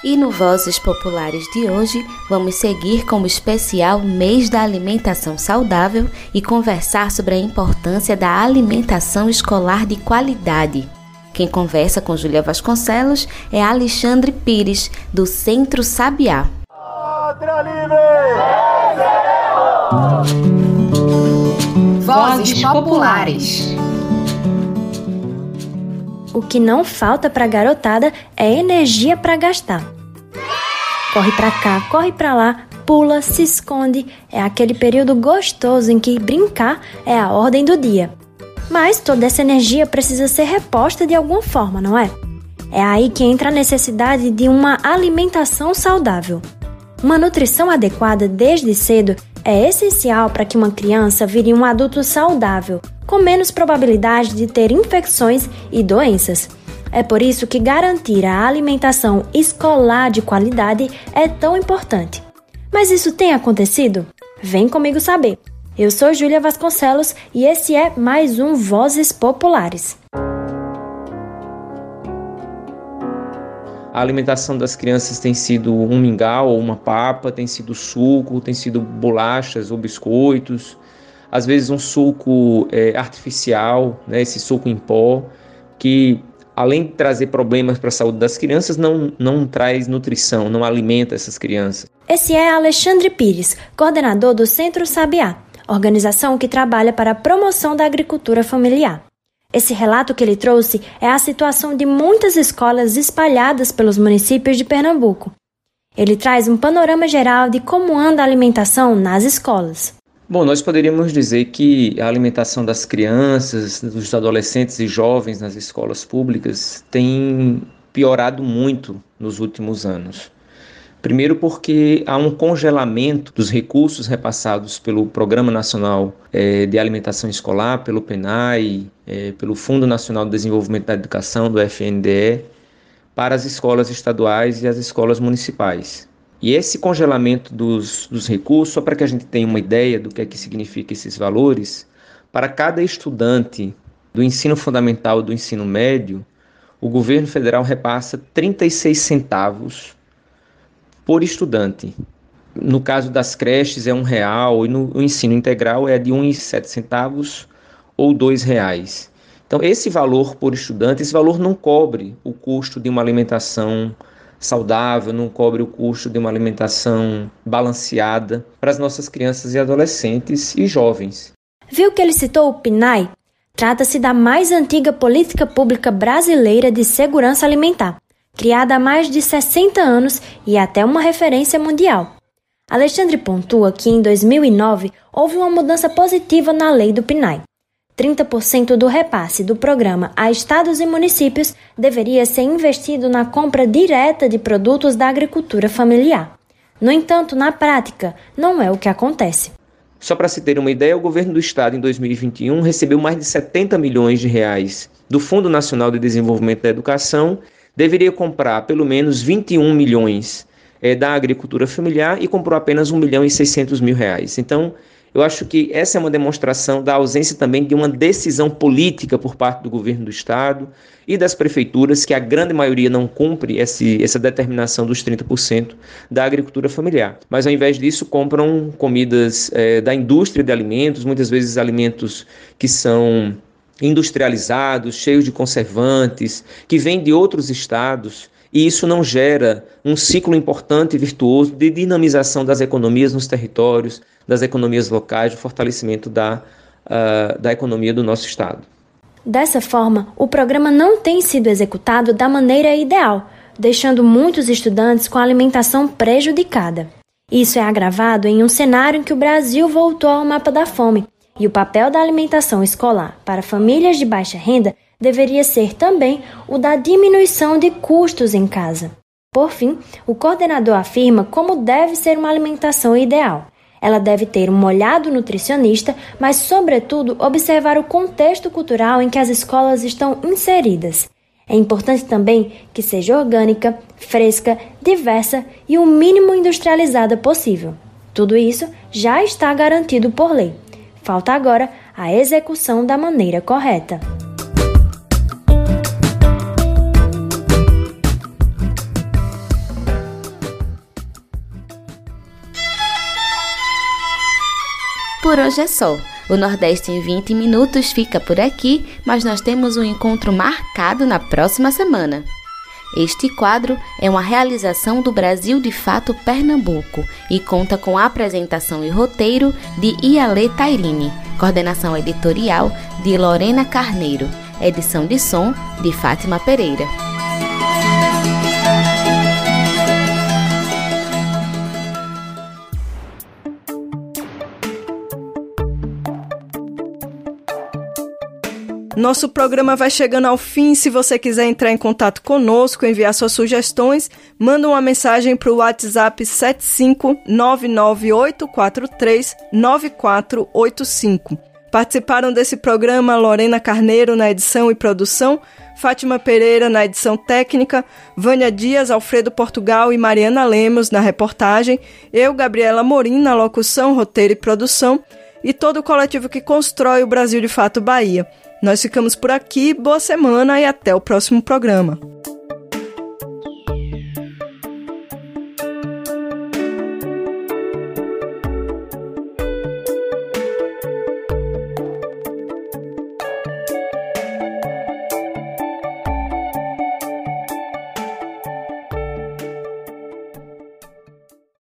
E no Vozes Populares de hoje, vamos seguir com o especial Mês da Alimentação Saudável e conversar sobre a importância da alimentação escolar de qualidade. Quem conversa com Julia Vasconcelos é Alexandre Pires, do Centro Sabiá. Vozes Populares. O que não falta para a garotada é energia para gastar. Corre pra cá, corre pra lá, pula, se esconde. É aquele período gostoso em que brincar é a ordem do dia. Mas toda essa energia precisa ser reposta de alguma forma, não é? É aí que entra a necessidade de uma alimentação saudável. Uma nutrição adequada desde cedo é essencial para que uma criança vire um adulto saudável, com menos probabilidade de ter infecções e doenças. É por isso que garantir a alimentação escolar de qualidade é tão importante. Mas isso tem acontecido? Vem comigo saber. Eu sou Júlia Vasconcelos e esse é mais um Vozes Populares. A alimentação das crianças tem sido um mingau ou uma papa, tem sido suco, tem sido bolachas ou biscoitos, às vezes um suco é, artificial, né, esse suco em pó, que além de trazer problemas para a saúde das crianças, não, não traz nutrição, não alimenta essas crianças. Esse é Alexandre Pires, coordenador do Centro Sabiá, organização que trabalha para a promoção da agricultura familiar. Esse relato que ele trouxe é a situação de muitas escolas espalhadas pelos municípios de Pernambuco. Ele traz um panorama geral de como anda a alimentação nas escolas. Bom, nós poderíamos dizer que a alimentação das crianças, dos adolescentes e jovens nas escolas públicas tem piorado muito nos últimos anos. Primeiro, porque há um congelamento dos recursos repassados pelo Programa Nacional eh, de Alimentação Escolar, pelo PENAI, eh, pelo Fundo Nacional de Desenvolvimento da Educação, do FNDE, para as escolas estaduais e as escolas municipais. E esse congelamento dos, dos recursos, só para que a gente tenha uma ideia do que é que significa esses valores, para cada estudante do ensino fundamental e do ensino médio, o governo federal repassa 36 centavos por estudante. No caso das creches é um real e no ensino integral é de 1,7 centavos ou dois reais. Então esse valor por estudante, esse valor não cobre o custo de uma alimentação saudável, não cobre o custo de uma alimentação balanceada para as nossas crianças e adolescentes e jovens. Viu que ele citou o PNAE? Trata-se da mais antiga política pública brasileira de segurança alimentar, criada há mais de 60 anos e até uma referência mundial. Alexandre pontua que em 2009 houve uma mudança positiva na lei do PNAE. 30% do repasse do programa a estados e municípios deveria ser investido na compra direta de produtos da agricultura familiar. No entanto, na prática, não é o que acontece. Só para se ter uma ideia, o governo do estado em 2021 recebeu mais de 70 milhões de reais do Fundo Nacional de Desenvolvimento da Educação, deveria comprar pelo menos 21 milhões é, da agricultura familiar e comprou apenas 1 milhão e 600 mil reais. Então, Eu acho que essa é uma demonstração da ausência também de uma decisão política por parte do governo do estado e das prefeituras, que a grande maioria não cumpre esse, essa determinação dos 30% da agricultura familiar. Mas ao invés disso, compram comidas é, da indústria de alimentos, muitas vezes alimentos que são industrializados, cheios de conservantes, que vêm de outros estados e isso não gera um ciclo importante e virtuoso de dinamização das economias nos territórios, das economias locais, do fortalecimento da, uh, da economia do nosso Estado. Dessa forma, o programa não tem sido executado da maneira ideal, deixando muitos estudantes com a alimentação prejudicada. Isso é agravado em um cenário em que o Brasil voltou ao mapa da fome e o papel da alimentação escolar para famílias de baixa renda deveria ser também o da diminuição de custos em casa. Por fim, o coordenador afirma como deve ser uma alimentação ideal. Ela deve ter um olhado nutricionista, mas, sobretudo, observar o contexto cultural em que as escolas estão inseridas. É importante também que seja orgânica, fresca, diversa e o mínimo industrializada possível. Tudo isso já está garantido por lei. Falta agora a execução da maneira correta. Por hoje é só. O Nordeste em 20 minutos fica por aqui, mas nós temos um encontro marcado na próxima semana. Este quadro é uma realização do Brasil de Fato Pernambuco e conta com a apresentação e roteiro de Iale Tairini, coordenação editorial de Lorena Carneiro, edição de som de Fátima Pereira. Nosso programa vai chegando ao fim. Se você quiser entrar em contato conosco, enviar suas sugestões, manda uma mensagem para o WhatsApp 75998439485. Participaram desse programa Lorena Carneiro na edição e produção, Fátima Pereira na edição técnica, Vânia Dias, Alfredo Portugal e Mariana Lemos na reportagem, eu, Gabriela Morim, na locução, roteiro e produção, e todo o coletivo que constrói o Brasil de Fato Bahia. Nós ficamos por aqui, boa semana e até o próximo programa.